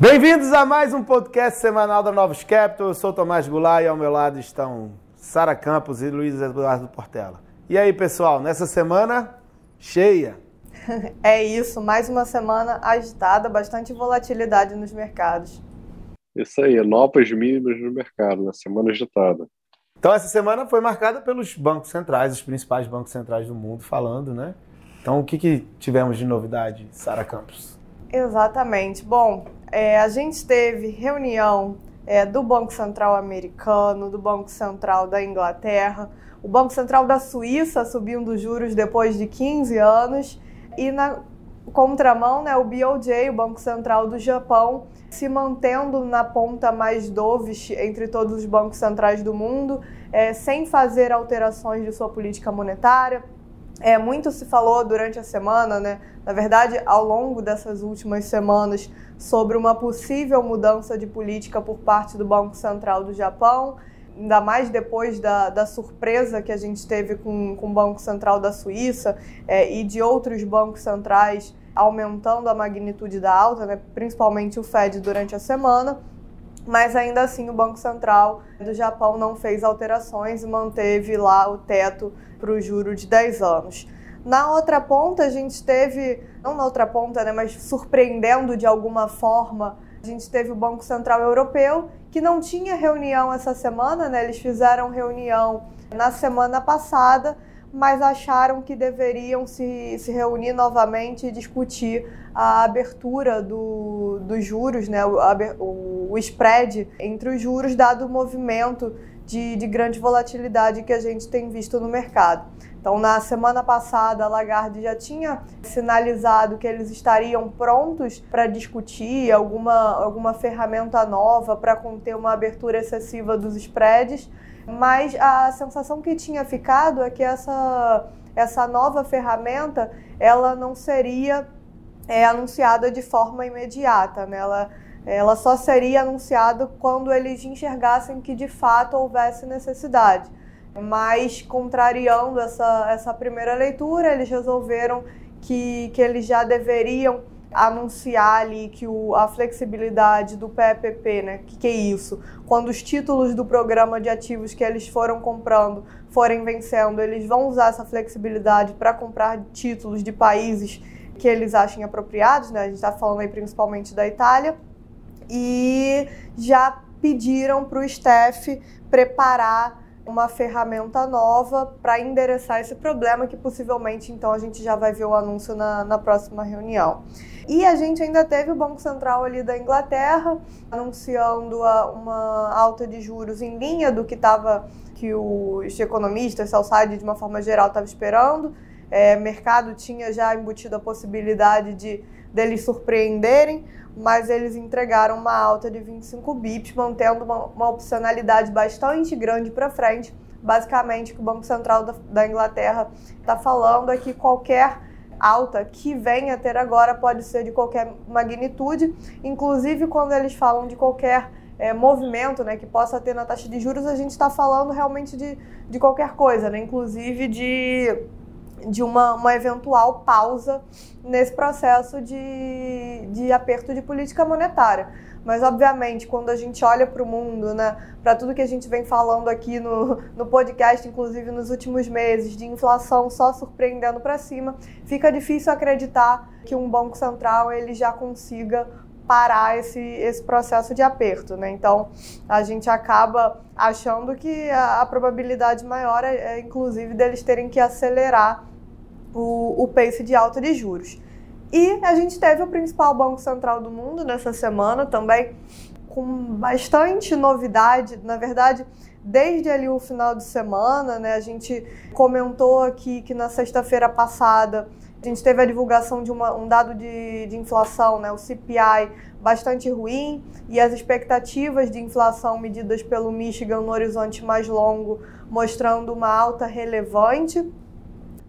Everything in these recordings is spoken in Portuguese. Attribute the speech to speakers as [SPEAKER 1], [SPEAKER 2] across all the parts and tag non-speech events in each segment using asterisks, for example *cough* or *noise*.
[SPEAKER 1] Bem-vindos a mais um podcast semanal da Novos Capital. Eu sou Tomás Goulart e ao meu lado estão Sara Campos e Luiz Eduardo Portela. E aí, pessoal, nessa semana cheia. *laughs*
[SPEAKER 2] É isso, mais uma semana agitada, bastante volatilidade nos mercados.
[SPEAKER 3] Isso aí, novas mínimas no mercado, na semana agitada.
[SPEAKER 1] Então, essa semana foi marcada pelos bancos centrais, os principais bancos centrais do mundo, falando, né? Então, o que, que tivemos de novidade, Sara Campos?
[SPEAKER 2] Exatamente. Bom, é, a gente teve reunião é, do Banco Central americano, do Banco Central da Inglaterra, o Banco Central da Suíça subindo os juros depois de 15 anos e na contramão, né, o BOJ, o Banco Central do Japão, se mantendo na ponta mais dovish entre todos os bancos centrais do mundo, é, sem fazer alterações de sua política monetária, é, muito se falou durante a semana, né? na verdade, ao longo dessas últimas semanas, sobre uma possível mudança de política por parte do Banco Central do Japão, ainda mais depois da, da surpresa que a gente teve com, com o Banco Central da Suíça é, e de outros bancos centrais aumentando a magnitude da alta, né? principalmente o Fed durante a semana mas ainda assim o Banco Central do Japão não fez alterações e manteve lá o teto para o juro de 10 anos. Na outra ponta, a gente teve, não na outra ponta, né, mas surpreendendo de alguma forma, a gente teve o Banco Central Europeu, que não tinha reunião essa semana, né, eles fizeram reunião na semana passada, mas acharam que deveriam se, se reunir novamente e discutir a abertura do, dos juros, né, o, o, o spread entre os juros, dado o movimento de, de grande volatilidade que a gente tem visto no mercado. Então, na semana passada, a Lagarde já tinha sinalizado que eles estariam prontos para discutir alguma, alguma ferramenta nova para conter uma abertura excessiva dos spreads mas a sensação que tinha ficado é que essa, essa nova ferramenta ela não seria é, anunciada de forma imediata, né? ela, ela só seria anunciada quando eles enxergassem que de fato houvesse necessidade. Mas, contrariando essa, essa primeira leitura, eles resolveram que, que eles já deveriam anunciar ali que o, a flexibilidade do PEPP, né? Que, que é isso? Quando os títulos do programa de ativos que eles foram comprando forem vencendo, eles vão usar essa flexibilidade para comprar títulos de países que eles achem apropriados, né? A gente está falando aí principalmente da Itália. E já pediram para o STF preparar uma ferramenta nova para endereçar esse problema, que possivelmente então a gente já vai ver o anúncio na, na próxima reunião. E a gente ainda teve o Banco Central ali da Inglaterra anunciando uma alta de juros em linha do que estava que os economistas, Salside de uma forma geral estava esperando. É, mercado tinha já embutido a possibilidade de deles surpreenderem, mas eles entregaram uma alta de 25 bips, mantendo uma, uma opcionalidade bastante grande para frente. Basicamente, o que o Banco Central da, da Inglaterra está falando é que qualquer alta que venha a ter agora pode ser de qualquer magnitude, inclusive quando eles falam de qualquer é, movimento né, que possa ter na taxa de juros, a gente está falando realmente de, de qualquer coisa, né, inclusive de, de uma, uma eventual pausa nesse processo de, de aperto de política monetária. Mas, obviamente, quando a gente olha para o mundo, né, para tudo que a gente vem falando aqui no, no podcast, inclusive nos últimos meses, de inflação só surpreendendo para cima, fica difícil acreditar que um banco central ele já consiga parar esse, esse processo de aperto, né? Então a gente acaba achando que a, a probabilidade maior é, é, inclusive, deles terem que acelerar o, o pace de alta de juros. E a gente teve o principal banco central do mundo nessa semana também, com bastante novidade. Na verdade, desde ali o final de semana, né, a gente comentou aqui que na sexta-feira passada a gente teve a divulgação de uma, um dado de, de inflação, né, o CPI, bastante ruim, e as expectativas de inflação medidas pelo Michigan no horizonte mais longo, mostrando uma alta relevante.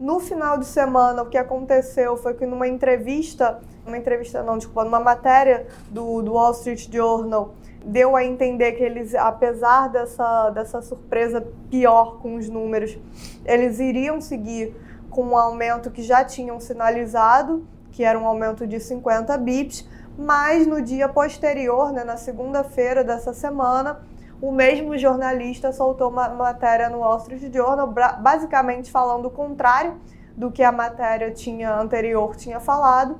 [SPEAKER 2] No final de semana, o que aconteceu foi que numa entrevista, uma entrevista não, desculpa, numa matéria do, do Wall Street Journal, deu a entender que eles, apesar dessa, dessa surpresa pior com os números, eles iriam seguir com um aumento que já tinham sinalizado, que era um aumento de 50 bips, mas no dia posterior, né, na segunda-feira dessa semana, o mesmo jornalista soltou uma matéria no Wall Street Journal, basicamente falando o contrário do que a matéria tinha anterior tinha falado,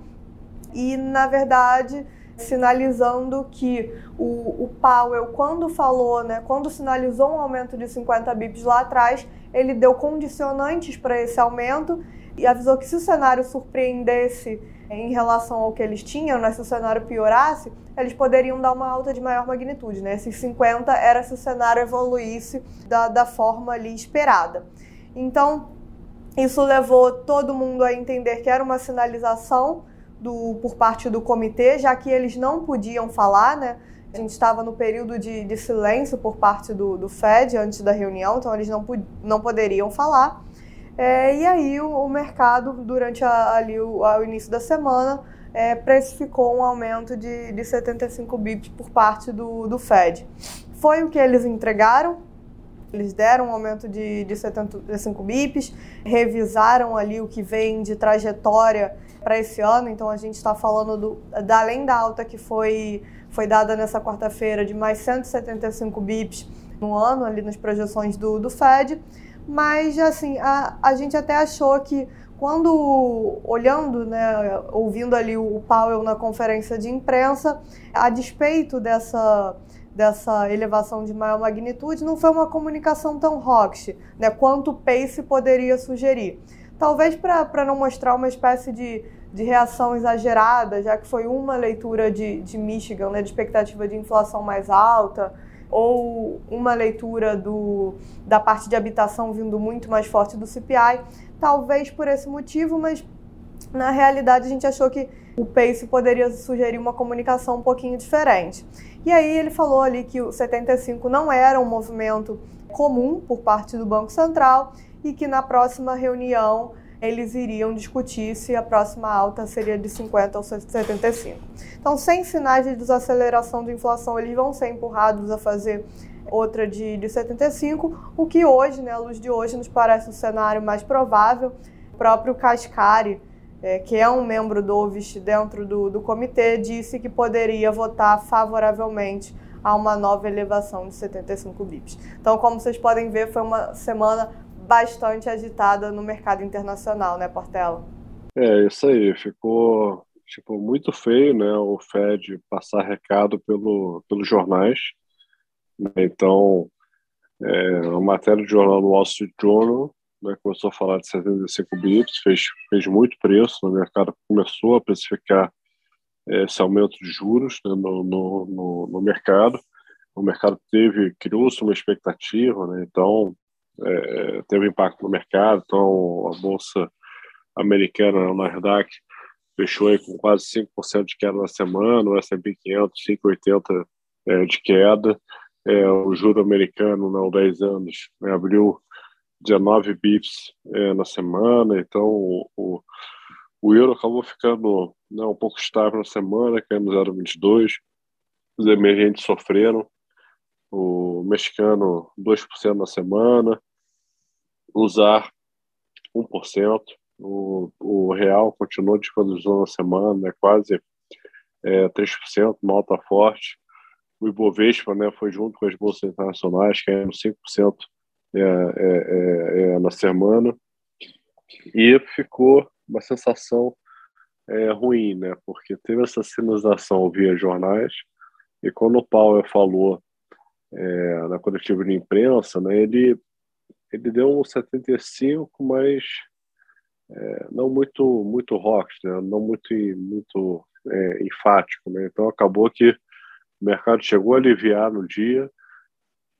[SPEAKER 2] e na verdade sinalizando que o, o Powell, quando falou, né, quando sinalizou um aumento de 50 bips lá atrás, ele deu condicionantes para esse aumento e avisou que se o cenário surpreendesse em relação ao que eles tinham, né, se o cenário piorasse, eles poderiam dar uma alta de maior magnitude. Né? Esses 50 era se o cenário evoluísse da, da forma ali esperada. Então, isso levou todo mundo a entender que era uma sinalização do, por parte do comitê, já que eles não podiam falar, né? A gente estava no período de, de silêncio por parte do, do, FED antes da reunião, então eles não, não poderiam falar. É, e aí o, o, mercado, durante a, ali o, o, início da semana, é, precificou um aumento de, de 75 bips por parte do, do Fed. Foi o que eles entregaram, eles deram um aumento de, de 75 bips, revisaram ali o que vem de trajetória para esse ano, então a gente está falando do, da, além da alta que foi, foi dada nessa quarta-feira de mais 175 bips no ano, ali nas projeções do, do Fed, mas assim, a, a gente até achou que quando olhando, né, ouvindo ali o Powell na conferência de imprensa, a despeito dessa dessa elevação de maior magnitude, não foi uma comunicação tão hawkish, né, quanto o Pace poderia sugerir. Talvez para não mostrar uma espécie de, de reação exagerada, já que foi uma leitura de, de Michigan, né, de expectativa de inflação mais alta, ou uma leitura do, da parte de habitação vindo muito mais forte do CPI. Talvez por esse motivo, mas na realidade a gente achou que o Pace poderia sugerir uma comunicação um pouquinho diferente. E aí ele falou ali que o 75 não era um movimento comum por parte do Banco Central e que na próxima reunião eles iriam discutir se a próxima alta seria de 50 ou 75. Então, sem sinais de desaceleração de inflação, eles vão ser empurrados a fazer outra de, de 75, o que hoje, né, à luz de hoje, nos parece o cenário mais provável. O próprio Cascari, é, que é um membro do OVIST dentro do, do comitê, disse que poderia votar favoravelmente a uma nova elevação de 75 bips. Então, como vocês podem ver, foi uma semana bastante agitada no mercado internacional, né, Portela?
[SPEAKER 3] É, isso aí. Ficou tipo, muito feio né, o Fed passar recado pelo, pelos jornais. Né? Então, é, a matéria do jornal Wall Street Journal né, começou a falar de 75 bips, fez, fez muito preço, o mercado começou a precificar é, esse aumento de juros né, no, no, no, no mercado. O mercado teve, criou-se uma expectativa, né, então é, teve impacto no mercado, então a bolsa americana, o Nasdaq, fechou aí com quase 5% de queda na semana, o S&P 500, 5,80% é, de queda, é, o juro americano, não, 10 anos, né, abriu 19 bips é, na semana, então o, o, o, euro acabou ficando né, um pouco estável na semana, caindo 0,22, os emergentes sofreram, o mexicano 2% na semana, usar 1%. O, o real continuou desvalorizando na semana, né, quase é, 3%, uma alta forte. O Ibovespa né, foi junto com as bolsas internacionais, caindo 5% é, é, é, é, na semana. E ficou uma sensação é, ruim, né, porque teve essa sinalização via jornais, e quando o Paulo falou é, na coletiva de imprensa, né, ele ele deu um 75, mas é, não muito muito rock, né? não muito muito é, enfático, né? Então acabou que o mercado chegou a aliviar no dia,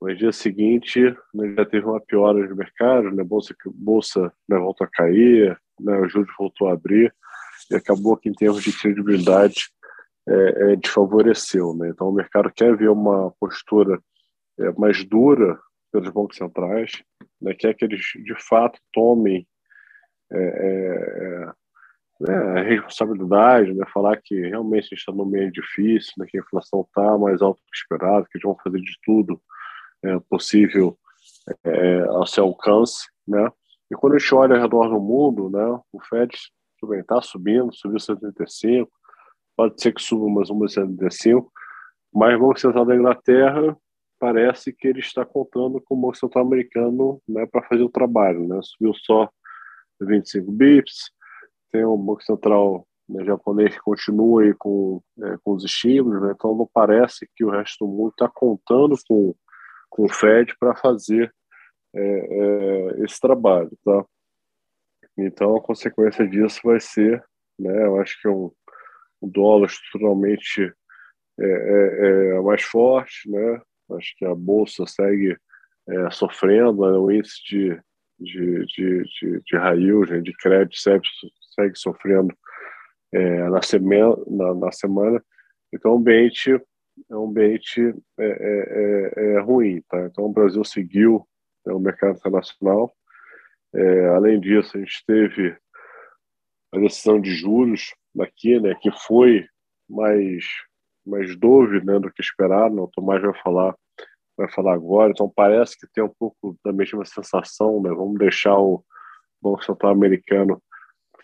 [SPEAKER 3] mas dia seguinte né, já teve uma piora de mercado, né? Bolsa bolsa né, voltou a cair, né? O juros voltou a abrir e acabou que em termos de credibilidade é, é, desfavoreceu, né? Então o mercado quer ver uma postura é, mais dura pelos bancos centrais, né, quer que eles de fato tomem é, é, né, a responsabilidade, né, falar que realmente a gente está num meio difícil, né, que a inflação está mais alta do que esperado, que eles vão fazer de tudo é, possível é, ao seu alcance, né? E quando a gente olha ao redor do mundo, né, o Fed está subindo, subiu 75, pode ser que suba mais 1,75, mas o Banco Central da Inglaterra parece que ele está contando com o Banco Central americano né, para fazer o trabalho. Né? Subiu só 25 bips, tem o Banco Central né, japonês que continua aí com, é, com os estímulos, né? então não parece que o resto do mundo está contando com, com o Fed para fazer é, é, esse trabalho. Tá? Então a consequência disso vai ser, né, eu acho que é um, um dólar estruturalmente é, é, é, mais forte, né? Acho que a bolsa segue é, sofrendo, né? o índice de, de, de, de, de né? de crédito, segue, segue sofrendo é, na, semana, na, na, semana. Então, o ambiente é um ambiente é, é, é, é ruim. Tá? Então, o Brasil seguiu né, o mercado internacional. É, além disso, a gente teve a decisão de juros aqui, né, que foi mais mais dove né, do que esperado. Né? O Tomás vai falar vai falar agora. Então parece que tem um pouco da mesma sensação, né? Vamos deixar o Banco Central americano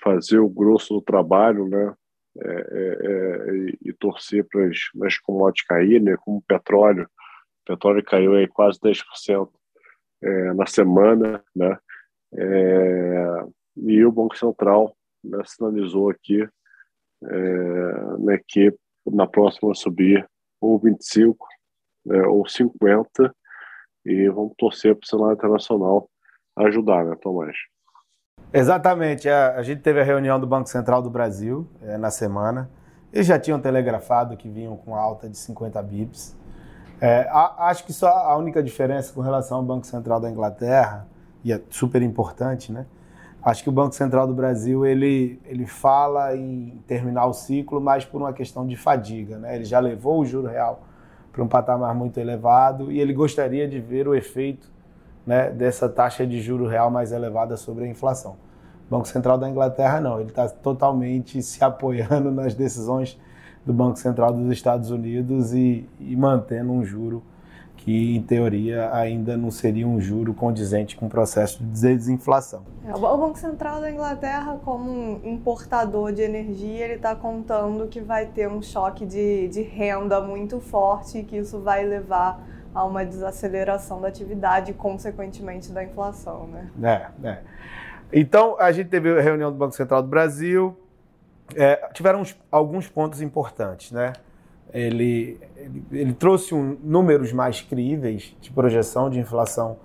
[SPEAKER 3] fazer o grosso do trabalho, né? É, é, é, e, e, torcer para as commodities cair, né? Como o petróleo, o petróleo caiu aí quase 10% é, na semana, né? É, e o Banco Central né, sinalizou aqui é, né, que na próxima subir ou 25 né, ou 50 e vamos torcer para o cenário internacional ajudar, né, Tomás?
[SPEAKER 1] Exatamente. A, a, gente teve a reunião do Banco Central do Brasil é, na semana. Eles já tinham telegrafado que vinham com alta de 50 bips. É, a, acho que só a única diferença com relação ao Banco Central da Inglaterra, e é super importante, né? Acho que o Banco Central do Brasil ele, ele fala em terminar o ciclo, mas por uma questão de fadiga. Né? Ele já levou o juro real para um patamar muito elevado e ele gostaria de ver o efeito né, dessa taxa de juro real mais elevada sobre a inflação. O Banco Central da Inglaterra não, ele está totalmente se apoiando *laughs* nas decisões do Banco Central dos Estados Unidos e, e mantendo um juro que, em teoria, ainda não seria um juro condizente com o processo de desinflação.
[SPEAKER 2] É, o Banco Central da Inglaterra, como um importador de energia, ele está contando que vai ter um choque de, de renda muito forte e que isso vai levar a uma desaceleração da atividade e, consequentemente, da inflação.
[SPEAKER 1] Né? É, é. Então, a gente teve a reunião do Banco Central do Brasil, é, tiveram uns, alguns pontos importantes, né? Ele, ele, ele trouxe um, números mais críveis de projeção de inflação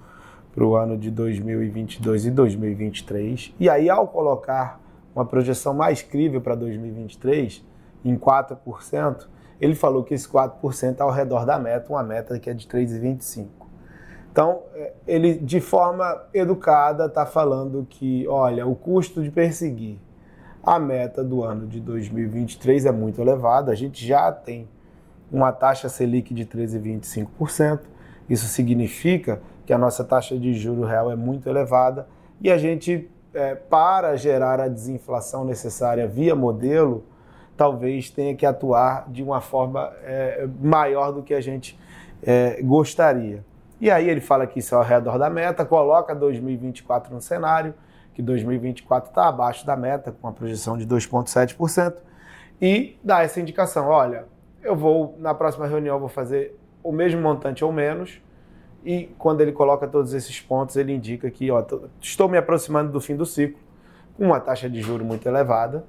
[SPEAKER 1] para o ano de 2022 e 2023. E aí, ao colocar uma projeção mais crível para 2023, em 4%, ele falou que esse 4% é ao redor da meta, uma meta que é de 3,25%. Então, é, ele, de forma educada, está falando que, olha, o custo de perseguir a meta do ano de 2023 é muito elevado, a gente já tem uma taxa Selic de 13,25%. Isso significa que a nossa taxa de juro real é muito elevada e a gente, é, para gerar a desinflação necessária via modelo, talvez tenha que atuar de uma forma é, maior do que a gente é, gostaria. E aí ele fala que isso é ao redor da meta, coloca 2024 no cenário, que 2024 está abaixo da meta, com uma projeção de 2,7%, e dá essa indicação: olha, eu vou, na próxima reunião, eu vou fazer o mesmo montante ou menos. E quando ele coloca todos esses pontos, ele indica que ó, estou me aproximando do fim do ciclo, com uma taxa de juro muito elevada,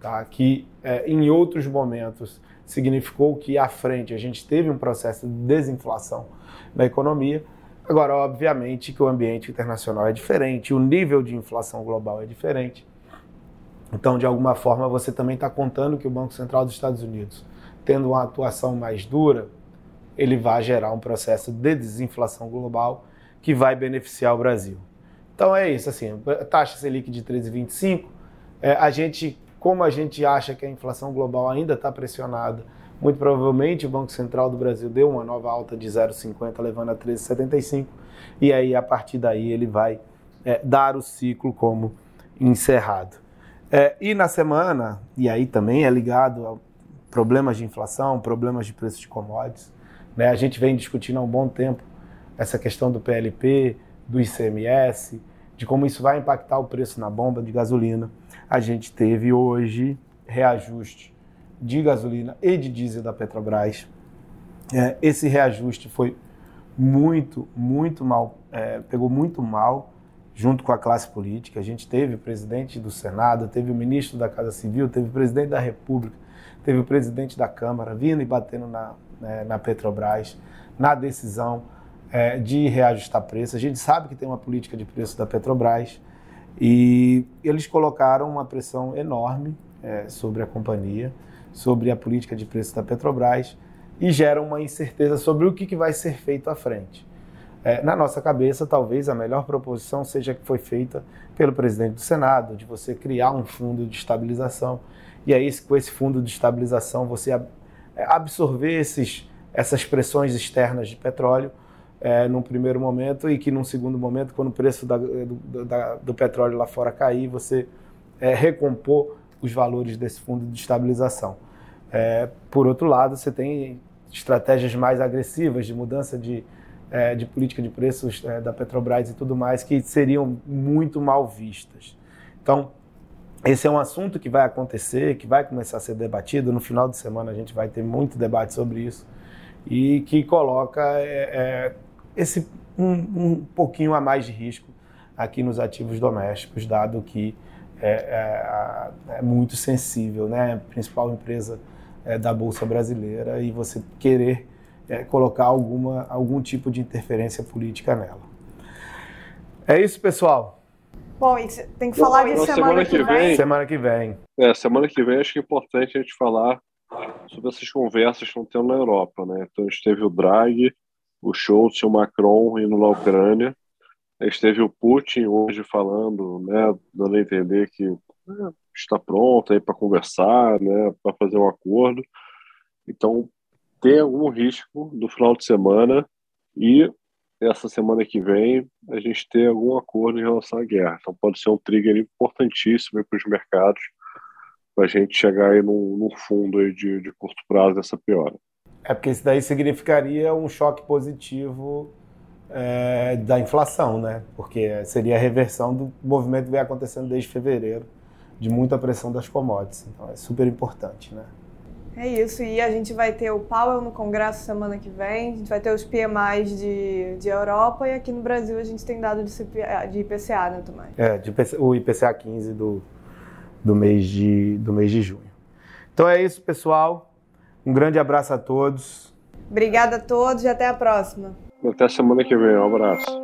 [SPEAKER 1] tá? que é, em outros momentos significou que à frente a gente teve um processo de desinflação na economia. Agora, obviamente que o ambiente internacional é diferente, o nível de inflação global é diferente. Então, de alguma forma, você também está contando que o Banco Central dos Estados Unidos tendo uma atuação mais dura, ele vai gerar um processo de desinflação global que vai beneficiar o Brasil. Então é isso, assim, taxa Selic de 13,25, é, a gente, como a gente acha que a inflação global ainda está pressionada, muito provavelmente o Banco Central do Brasil deu uma nova alta de 0,50, levando a 13,75, e aí a partir daí ele vai é, dar o ciclo como encerrado. É, e na semana, e aí também é ligado ao problemas de inflação, problemas de preço de commodities. Né? A gente vem discutindo há um bom tempo essa questão do PLP, do ICMS, de como isso vai impactar o preço na bomba de gasolina. A gente teve hoje reajuste de gasolina e de diesel da Petrobras. É, esse reajuste foi muito, muito mal, é, pegou muito mal junto com a classe política. A gente teve o presidente do Senado, teve o ministro da Casa Civil, teve o presidente da República, teve o presidente da Câmara vindo e batendo na, né, na Petrobras, na decisão é, de reajustar preço. A gente sabe que tem uma política de preço da Petrobras e eles colocaram uma pressão enorme é, sobre a companhia, sobre a política de preço da Petrobras e geram uma incerteza sobre o que, que vai ser feito à frente. É, na nossa cabeça, talvez a melhor proposição seja que foi feita pelo presidente do Senado, de você criar um fundo de estabilização. E aí, com esse fundo de estabilização, você é, absorver esses, essas pressões externas de petróleo é, num primeiro momento e que num segundo momento, quando o preço da, do, da, do petróleo lá fora cair, você é, recompor os valores desse fundo de estabilização. É, por outro lado, você tem estratégias mais agressivas de mudança de, é, de política de preços é, da Petrobras e tudo mais que seriam muito mal vistas. Então, esse é um assunto que vai acontecer, que vai começar a ser debatido. No final de semana a gente vai ter muito debate sobre isso e que coloca é, é esse um, um pouquinho a mais de risco aqui nos ativos domésticos, dado que é, é, é muito sensível, né? Principal empresa é, da Bolsa Brasileira e você querer é, colocar alguma, algum tipo de interferência política nela. É isso, pessoal.
[SPEAKER 2] Bom, e tem que falar de semana, semana, que, vem. vem.
[SPEAKER 1] Semana que vem.
[SPEAKER 3] É, semana que vem acho que é importante a gente falar sobre essas conversas que estão tendo na Europa, né? Então a gente teve o Draghi, o Scholz e o Macron indo na Ucrânia. A gente teve o Putin hoje falando, né, dando a entender que né, está pronto aí para conversar, né, para fazer um acordo. Então, tem algum risco do final de semana e essa semana que vem a gente ter algum acordo em relação à guerra. Então, pode ser um trigger importantíssimo para os mercados para a gente chegar aí num fundo aí de, de curto prazo dessa piora.
[SPEAKER 1] É porque isso daí significaria um choque positivo é, da inflação, né? Porque seria a reversão do movimento que vem acontecendo desde fevereiro, de muita pressão das commodities. Então é super importante, né?
[SPEAKER 2] É isso, e a gente vai ter o Powell no Congresso semana que vem, a gente vai ter os PMIs de, de Europa e aqui no Brasil a gente tem dado de, CPA, de IPCA, né, Tomás?
[SPEAKER 1] É, IPCA, o IPCA 15 do, do, mês de, do mês de junho. Então é isso, pessoal. Um grande abraço a todos.
[SPEAKER 2] Obrigada a todos e até a próxima.
[SPEAKER 3] Até semana que vem. Um abraço.